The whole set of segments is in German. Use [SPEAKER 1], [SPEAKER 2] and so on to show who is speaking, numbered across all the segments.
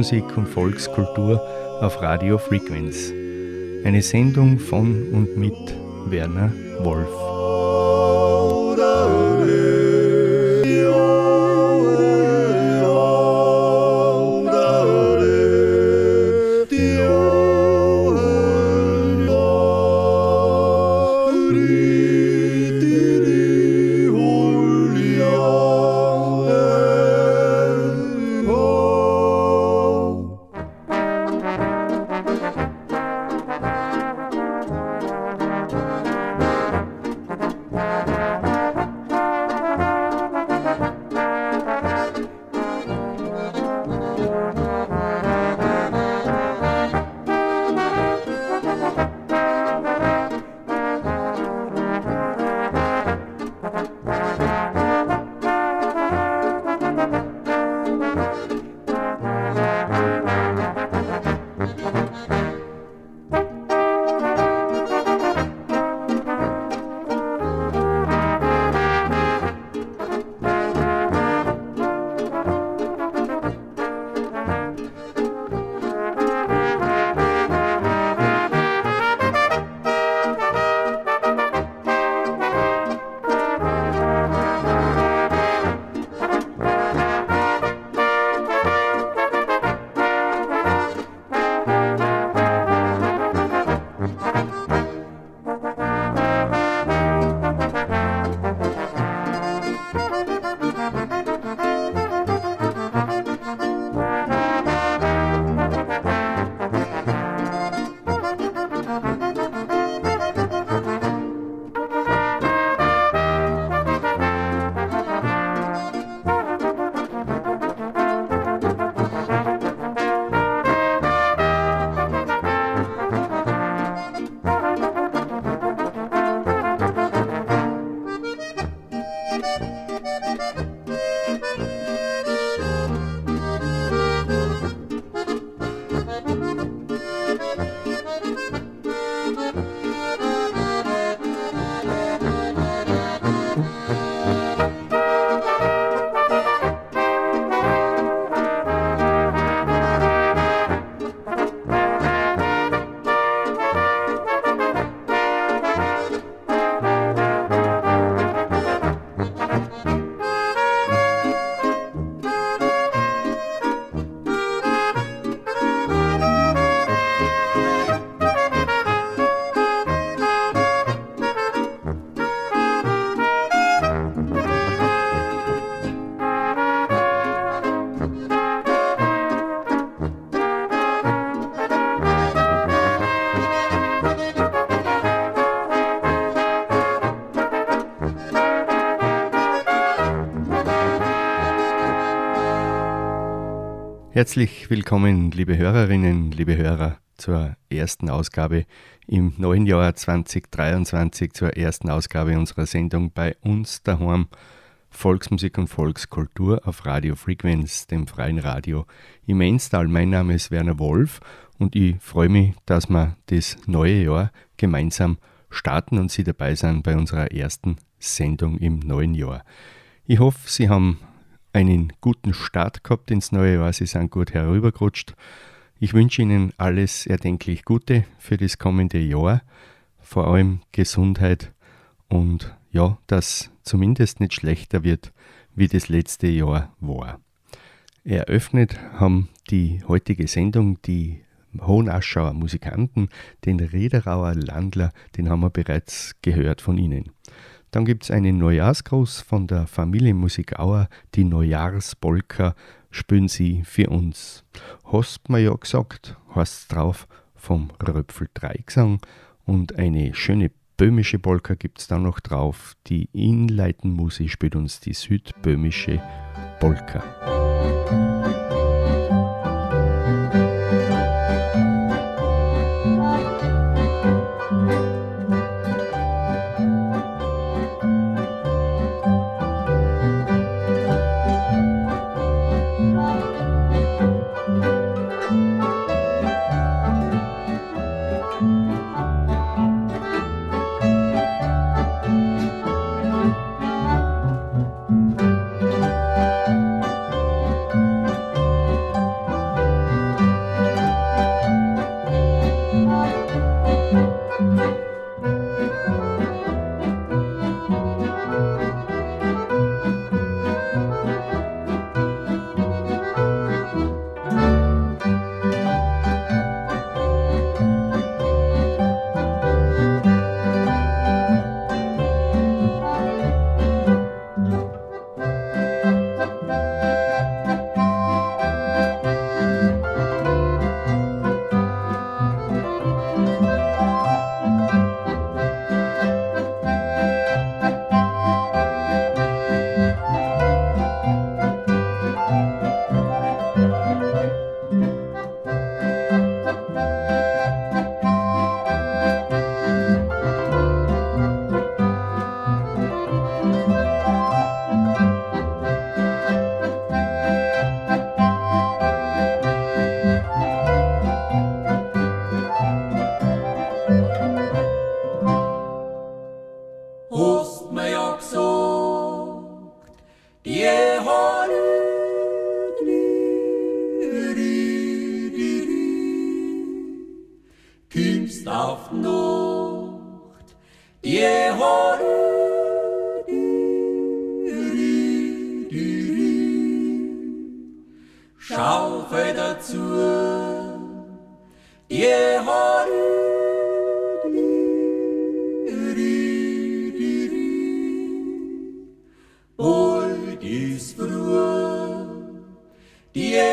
[SPEAKER 1] Volksmusik und Volkskultur auf Radio Frequenz. Eine Sendung von und mit Werner Wolf. Herzlich willkommen, liebe Hörerinnen, liebe Hörer, zur ersten Ausgabe im neuen Jahr 2023, zur ersten Ausgabe unserer Sendung bei uns daheim. Volksmusik und Volkskultur auf Radio Frequenz, dem freien Radio im Enstal. Mein Name ist Werner Wolf und ich freue mich, dass wir das neue Jahr gemeinsam starten und Sie dabei sind bei unserer ersten Sendung im neuen Jahr. Ich hoffe, Sie haben einen guten Start gehabt ins neue Jahr. Sie sind gut herübergerutscht. Ich wünsche Ihnen alles erdenklich Gute für das kommende Jahr, vor allem Gesundheit und ja, dass zumindest nicht schlechter wird, wie das letzte Jahr war. Eröffnet haben die heutige Sendung die
[SPEAKER 2] Hohenaschauer Musikanten, den Rederauer Landler, den haben wir bereits gehört von Ihnen. Dann gibt es einen Neujahrsgruß von der Familienmusik Auer, die Neujahrspolka spüren Sie für uns. Hast mir ja gesagt, heißt drauf vom Röpfel Dreigesang und eine schöne böhmische Polka gibt es dann noch drauf. Die Inleitenmusik spielt uns die südböhmische Polka.
[SPEAKER 1] Yeah.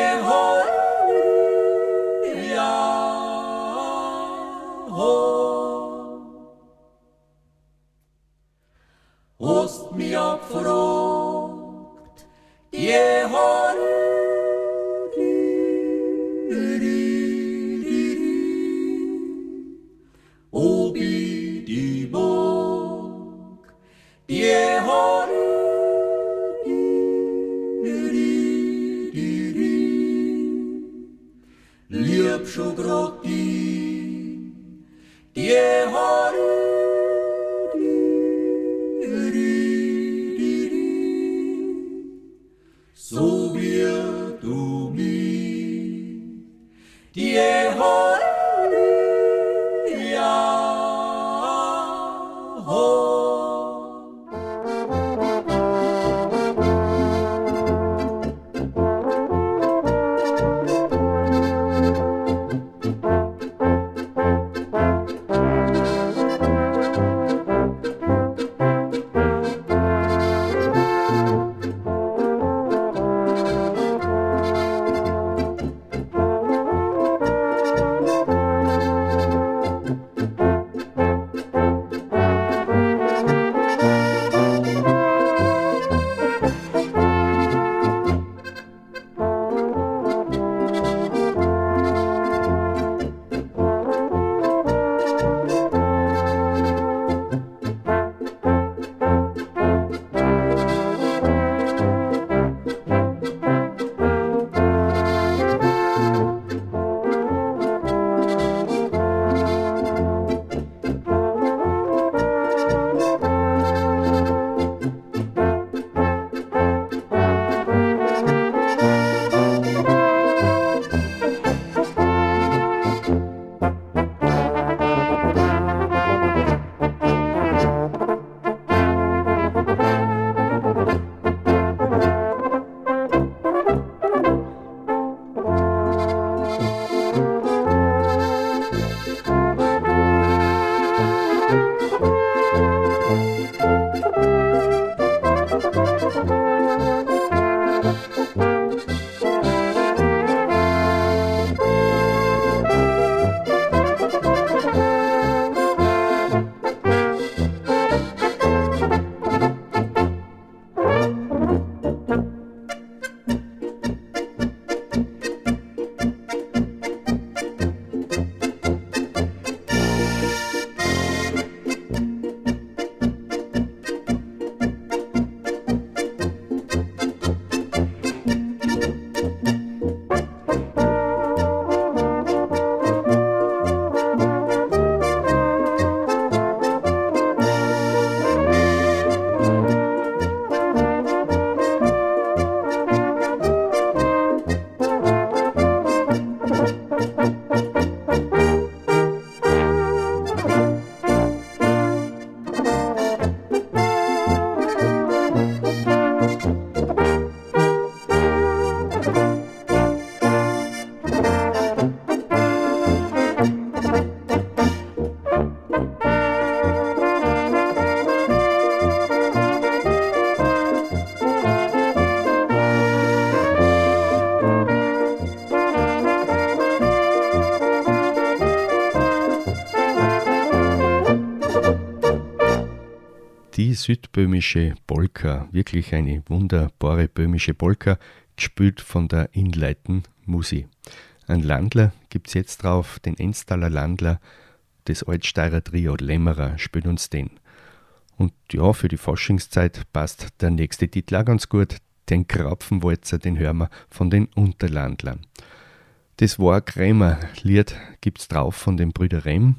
[SPEAKER 1] Südböhmische Polka, wirklich eine wunderbare böhmische Polka, gespielt von der Inleiten Musi. Ein Landler gibt es jetzt drauf, den Enstaller Landler, das Altsteirer Trio Lämmerer spielt uns den. Und ja, für die Forschungszeit passt der nächste Titel auch ganz gut, den Krapfenwalzer, den hören wir von den Unterlandlern. Das war Krämer Lied gibt's drauf von den Brüder Rem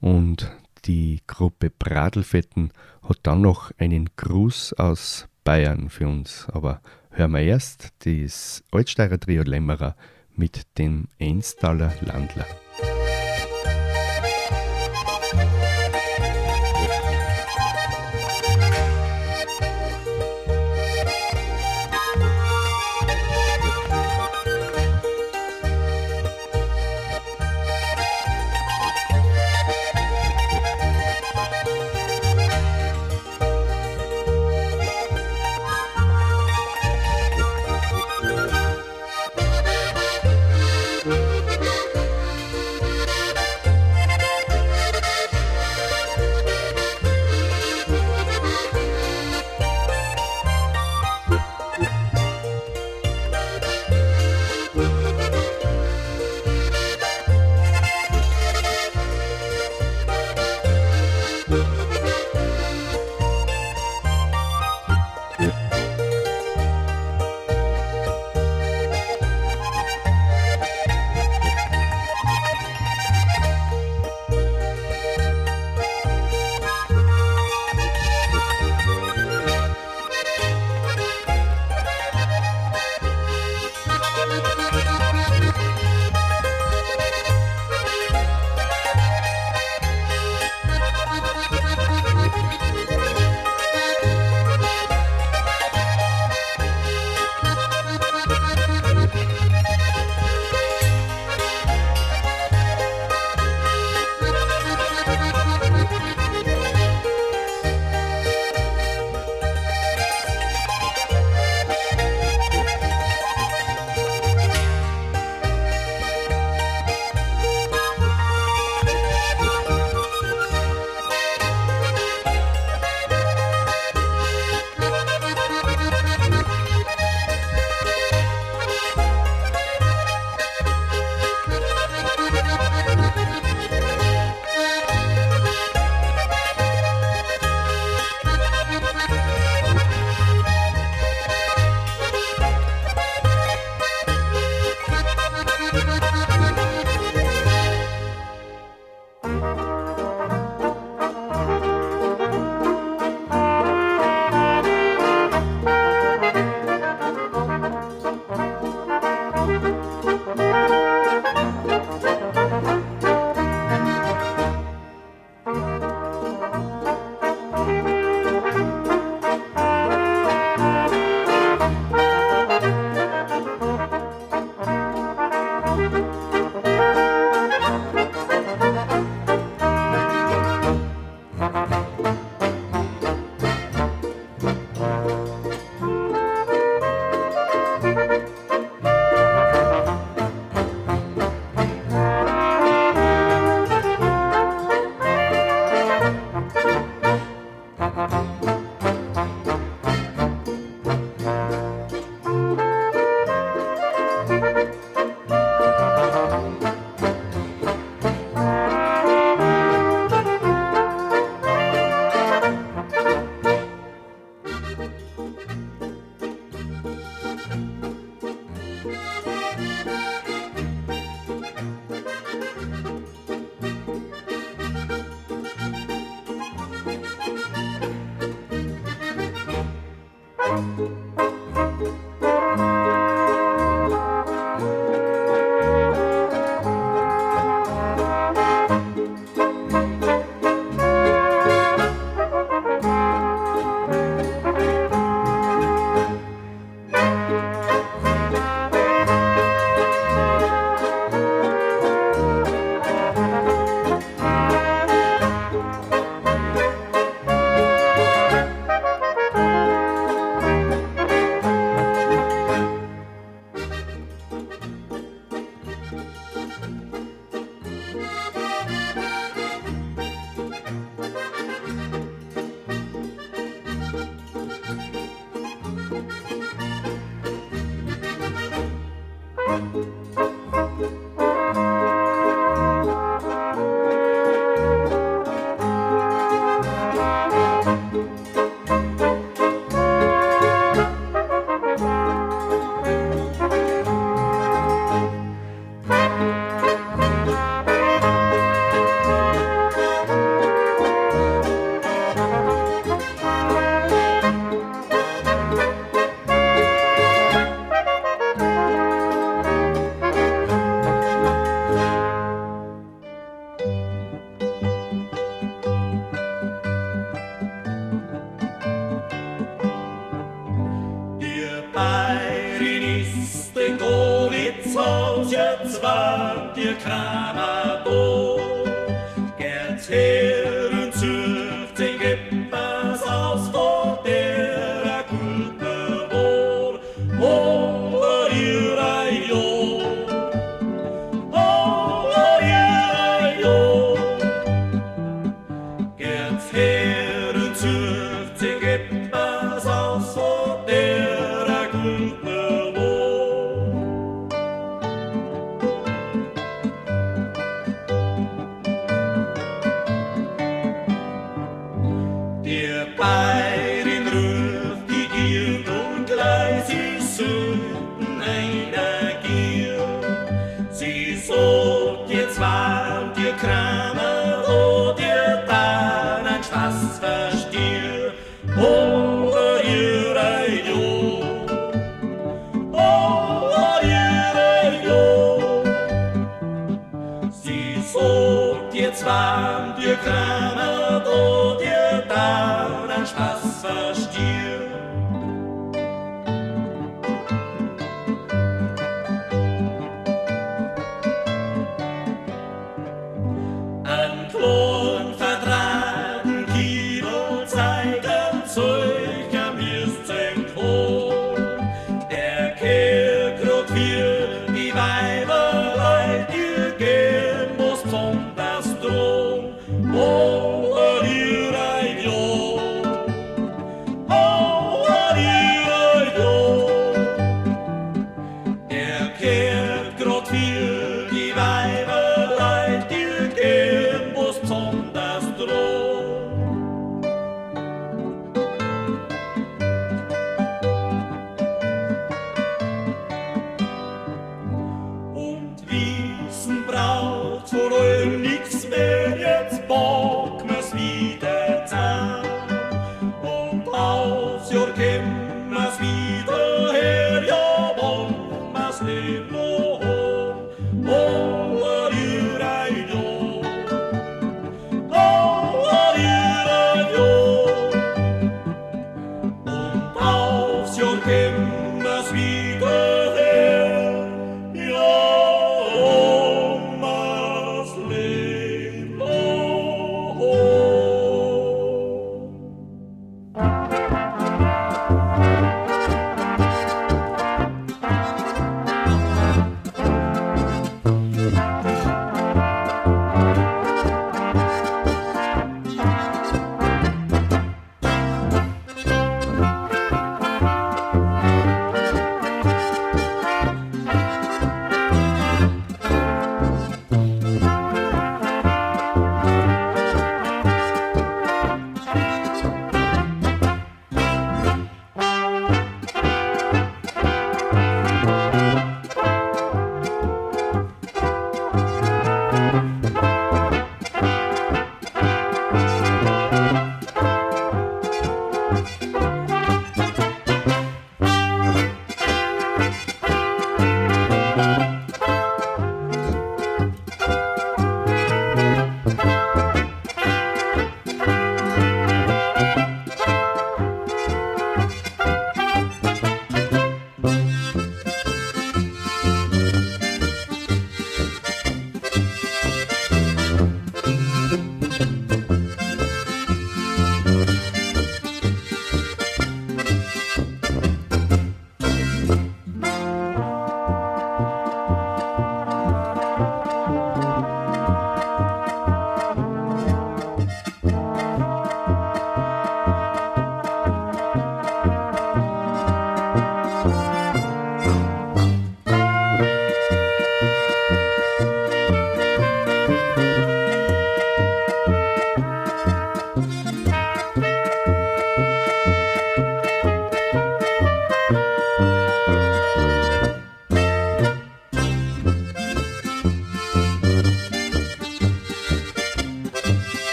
[SPEAKER 1] und die Gruppe Bradelfetten hat dann noch einen Gruß aus Bayern für uns. Aber hören wir erst das Altsteirer Trio Lämmerer mit dem Enstaller Landler.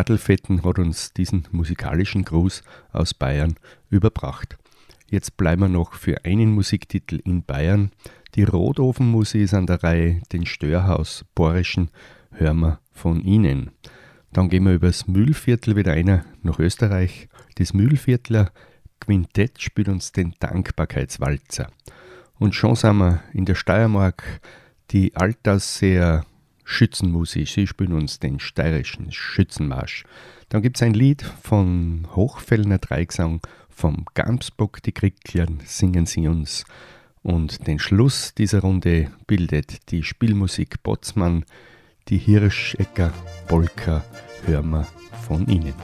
[SPEAKER 1] Gruppe Bradelfetten hat uns diesen musikalischen Gruß aus Bayern überbracht. Jetzt bleiben wir noch für einen Musiktitel in Bayern. Die Rotofenmusik ist an der Reihe, den Störhaus Borischen hören wir von Ihnen. Dann gehen wir übers Mühlviertel wieder einer nach Österreich. Das Mühlviertler Quintett spielt uns den Dankbarkeitswalzer. Und schon sind wir in der Steiermark die Altersseer Schützenmusik. Sie spielen uns den steirischen Schützenmarsch. Dann gibt es ein Lied von Hochfellner Dreigesang vom Gamsbock, die Kricklern singen sie uns. Und den Schluss dieser Runde bildet die Spielmusik Botzmann, die Hirschecker Polka, hören wir von ihnen.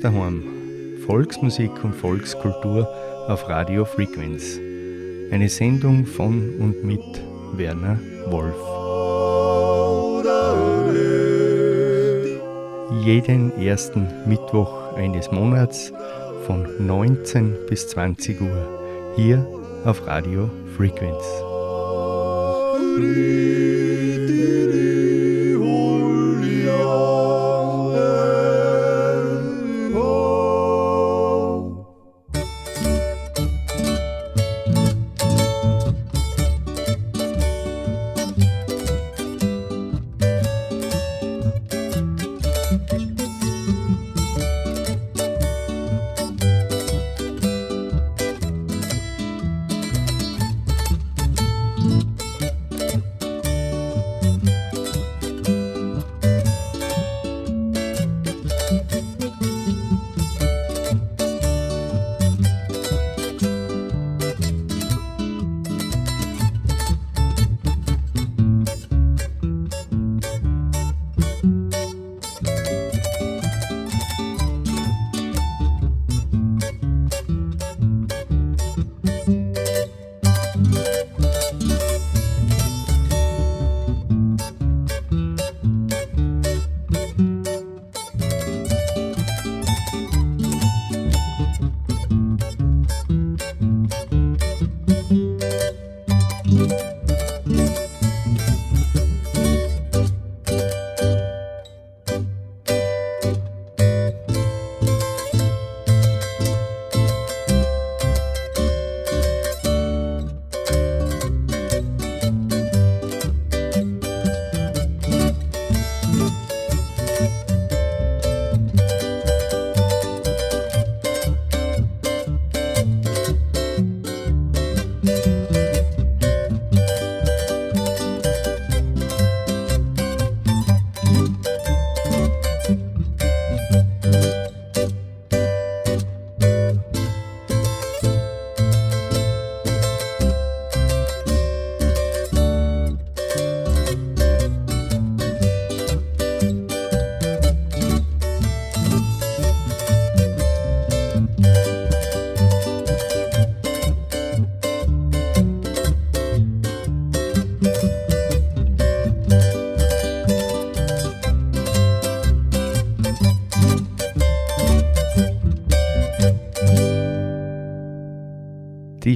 [SPEAKER 1] Daheim. Volksmusik und Volkskultur auf Radio Frequenz. Eine Sendung von und mit Werner Wolf. Jeden ersten Mittwoch eines Monats von 19 bis 20 Uhr hier auf Radio Frequenz.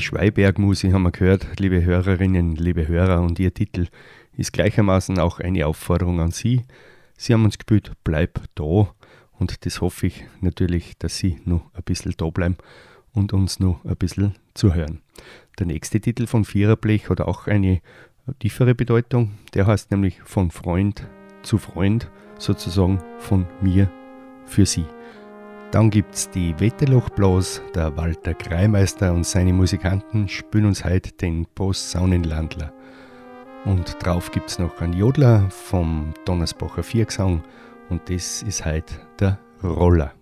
[SPEAKER 1] Schweibergmusik haben wir gehört, liebe Hörerinnen, liebe Hörer, und ihr Titel ist gleichermaßen auch eine Aufforderung an Sie. Sie haben uns gebüht, bleib da. Und das hoffe ich natürlich, dass Sie noch ein bisschen da bleiben und uns noch ein bisschen zuhören. Der nächste Titel von Viererblech hat auch eine tiefere Bedeutung. Der heißt nämlich von Freund zu Freund, sozusagen von mir für Sie. Dann gibt es die Wetterlochblas, der Walter Kreimeister und seine Musikanten spielen uns heute den Posaunenlandler. Und drauf gibt es noch einen Jodler vom Donnersbacher Viergesang und das ist heute der Roller.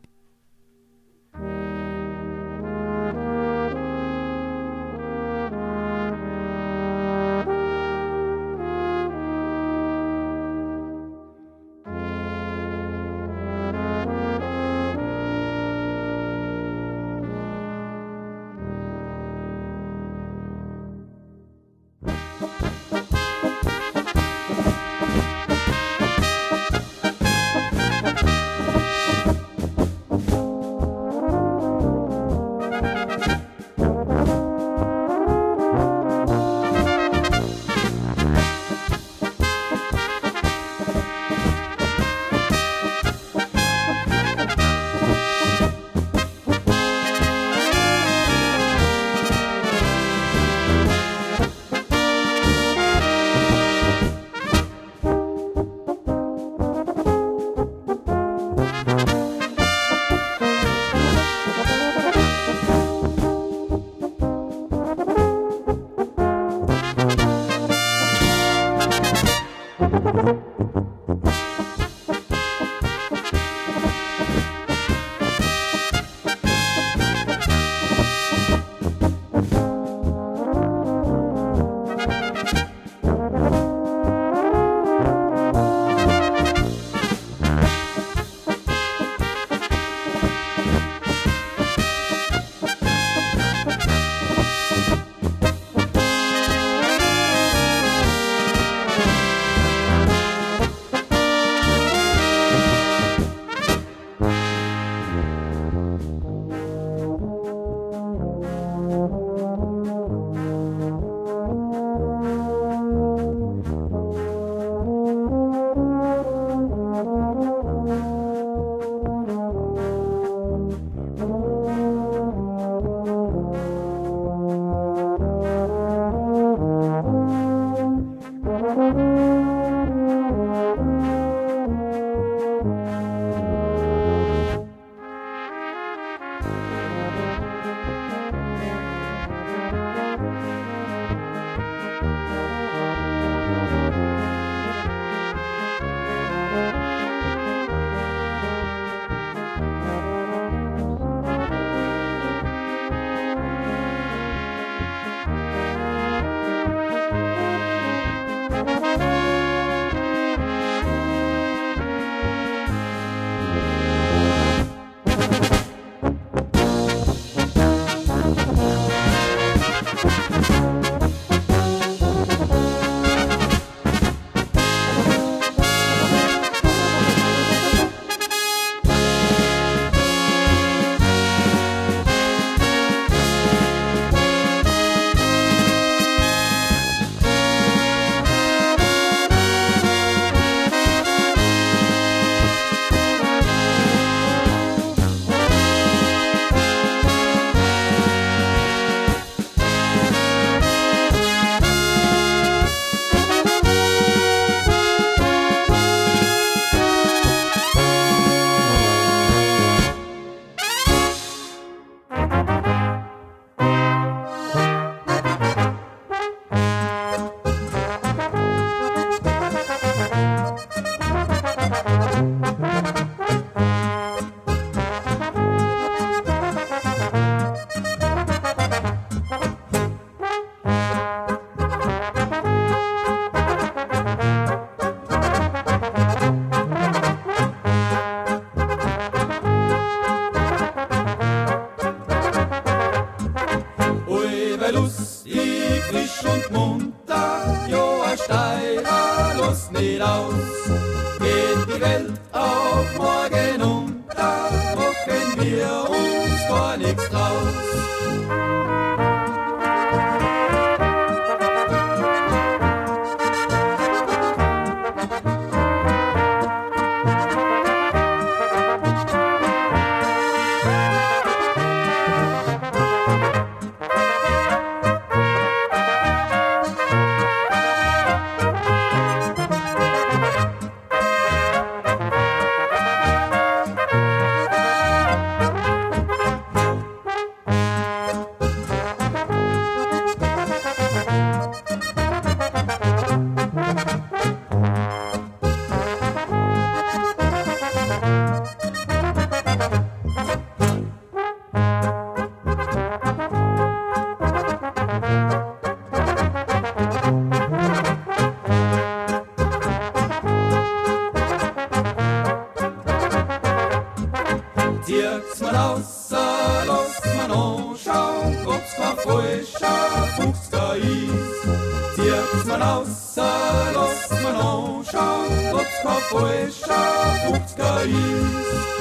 [SPEAKER 2] jetzt Wirksmann aus, äh, Losmann Oschau, Kopfmann Frischer, Fuchsgeis. Wirksmann aus, äh, Losmann Oschau, Kopfmann Frischer, Fuchsgeis.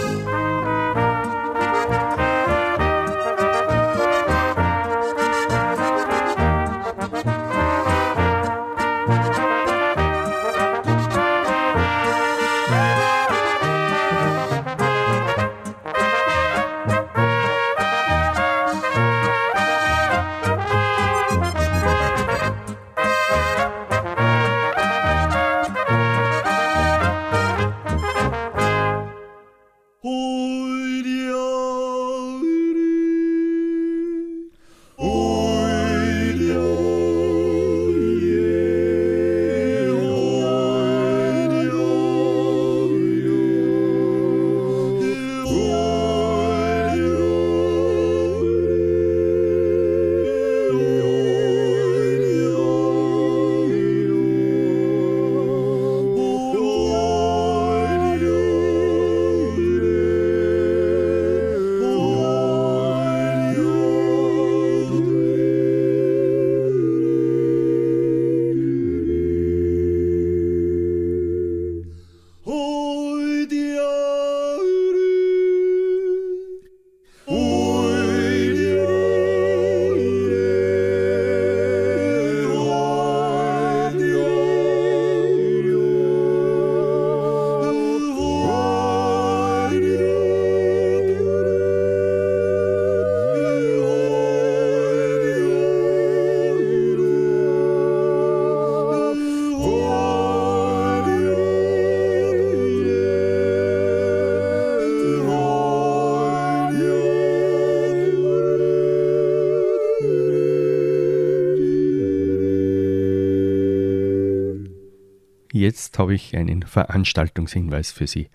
[SPEAKER 1] Jetzt habe ich einen Veranstaltungshinweis für Sie.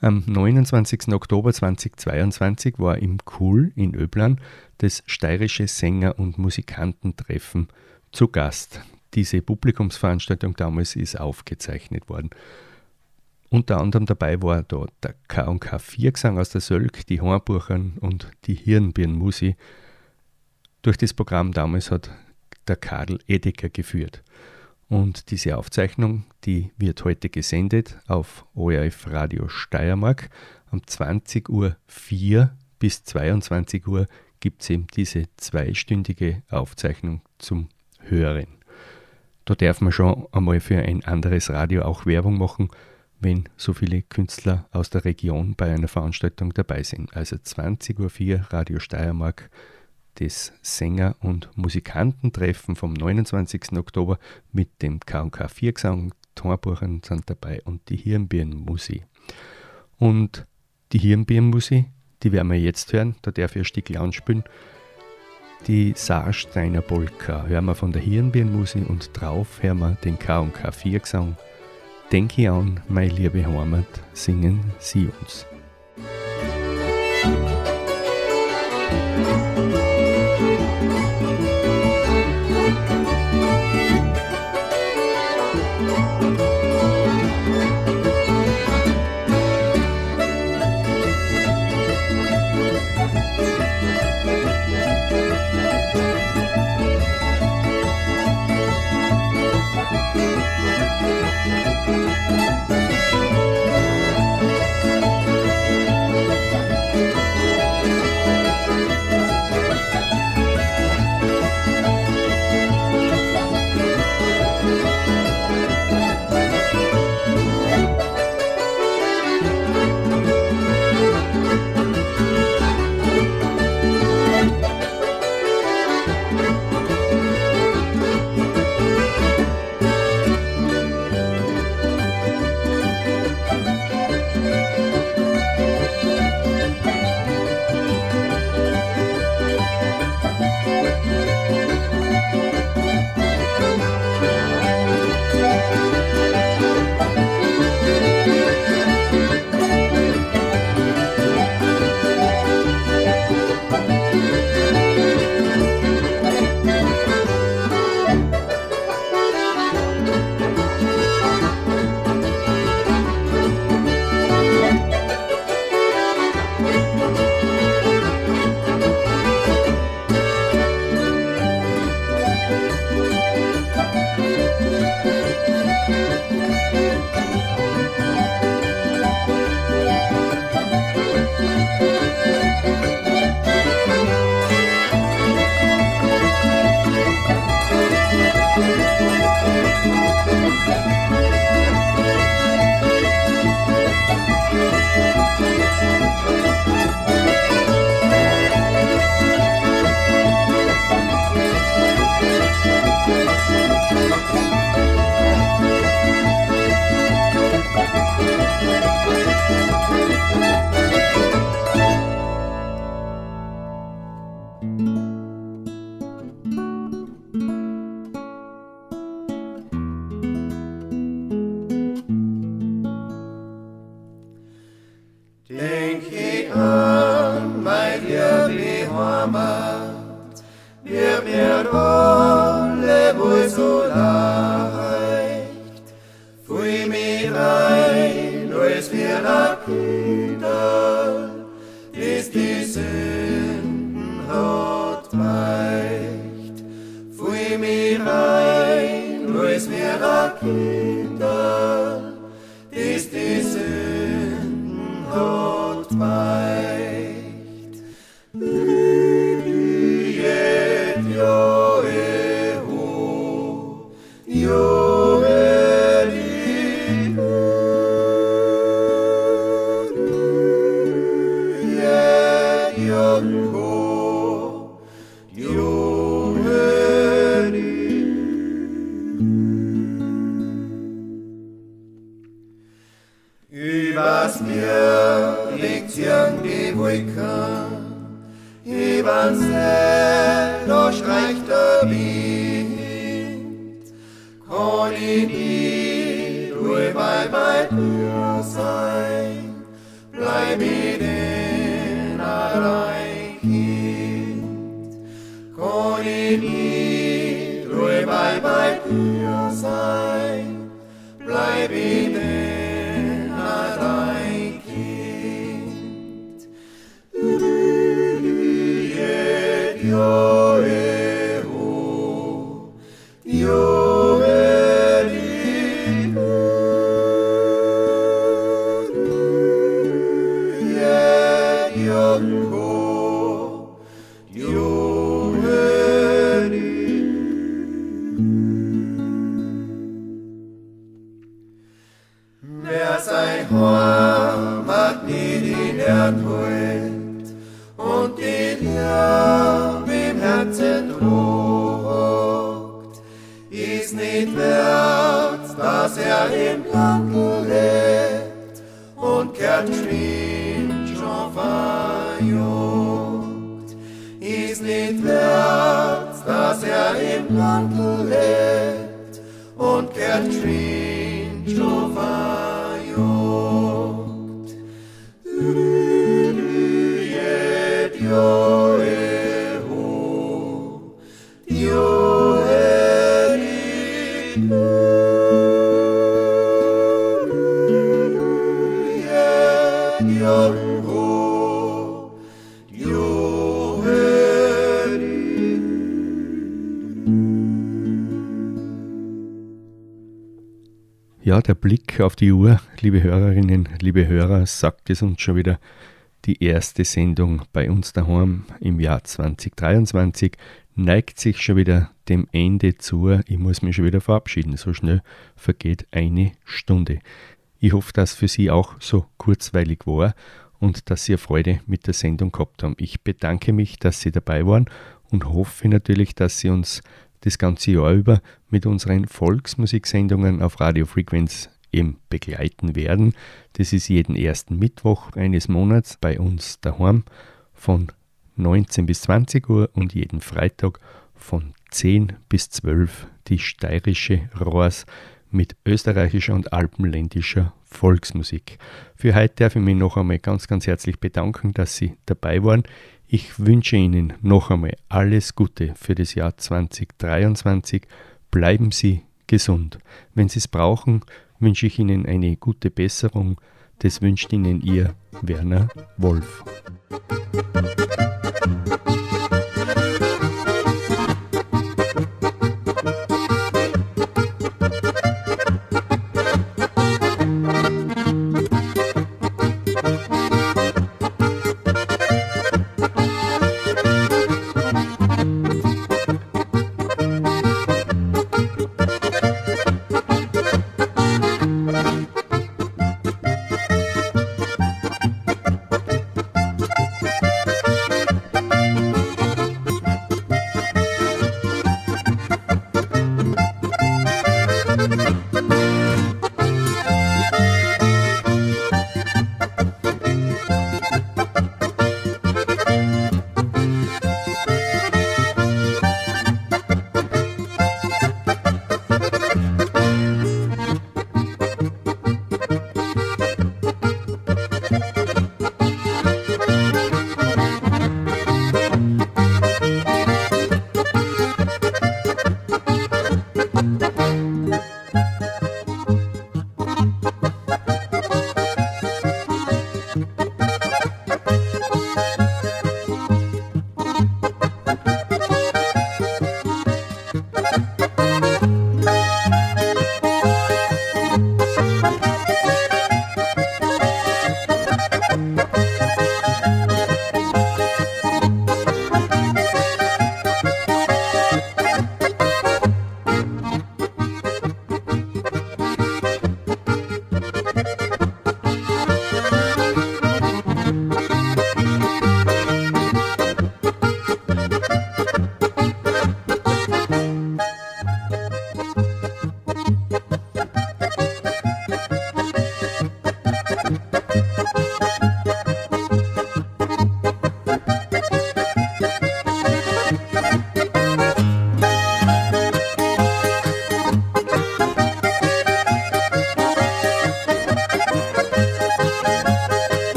[SPEAKER 1] Am 29. Oktober 2022 war im Kuhl in Öblan das steirische Sänger- und Musikantentreffen zu Gast. Diese Publikumsveranstaltung damals ist aufgezeichnet worden. Unter anderem dabei war dort der K&K Viergesang aus der Sölk, die Hornbuchern und die Hirnbirnmusi. Durch das Programm damals hat der Karl Edeker geführt. Und diese Aufzeichnung, die wird heute gesendet auf ORF Radio Steiermark. Um 20.04 Uhr bis 22 Uhr gibt es eben diese zweistündige Aufzeichnung zum Hören. Da darf man schon einmal für ein anderes Radio auch Werbung machen, wenn so viele Künstler aus der Region bei einer Veranstaltung dabei sind. Also 20.04 Uhr Radio Steiermark das Sänger- und Musikantentreffen vom 29. Oktober mit dem K&K Viergesang, Torbuchern sind dabei und die Hirnbirnmusi. Und die Hirnbirnmusi, die werden wir jetzt hören, da darf ich ein Stück anspielen. Die Saarsteiner Polka hören wir von der Hirnbirnmusi und drauf hören wir den K&K Viergesang. Denke an, meine liebe Heimat, singen Sie uns.
[SPEAKER 3] Denk Música der
[SPEAKER 1] Blick auf die Uhr, liebe Hörerinnen, liebe Hörer, sagt es uns schon wieder. Die erste Sendung bei uns daheim im Jahr 2023 neigt sich schon wieder dem Ende zu. Ich muss mich schon wieder verabschieden. So schnell vergeht eine Stunde. Ich hoffe, dass für Sie auch so kurzweilig war und dass Sie Freude mit der Sendung gehabt haben. Ich bedanke mich, dass Sie dabei waren und hoffe natürlich, dass Sie uns das ganze Jahr über mit unseren Volksmusiksendungen auf Radio Frequenz eben begleiten werden. Das ist jeden ersten Mittwoch eines Monats bei uns daheim von 19 bis 20 Uhr und jeden Freitag von 10 bis 12 die steirische Rohrs mit österreichischer und alpenländischer Volksmusik. Für heute darf ich mich noch einmal ganz, ganz herzlich bedanken, dass Sie dabei waren. Ich wünsche Ihnen noch einmal alles Gute für das Jahr 2023. Bleiben Sie gesund. Wenn Sie es brauchen, wünsche ich Ihnen eine gute Besserung. Das wünscht Ihnen Ihr Werner Wolf.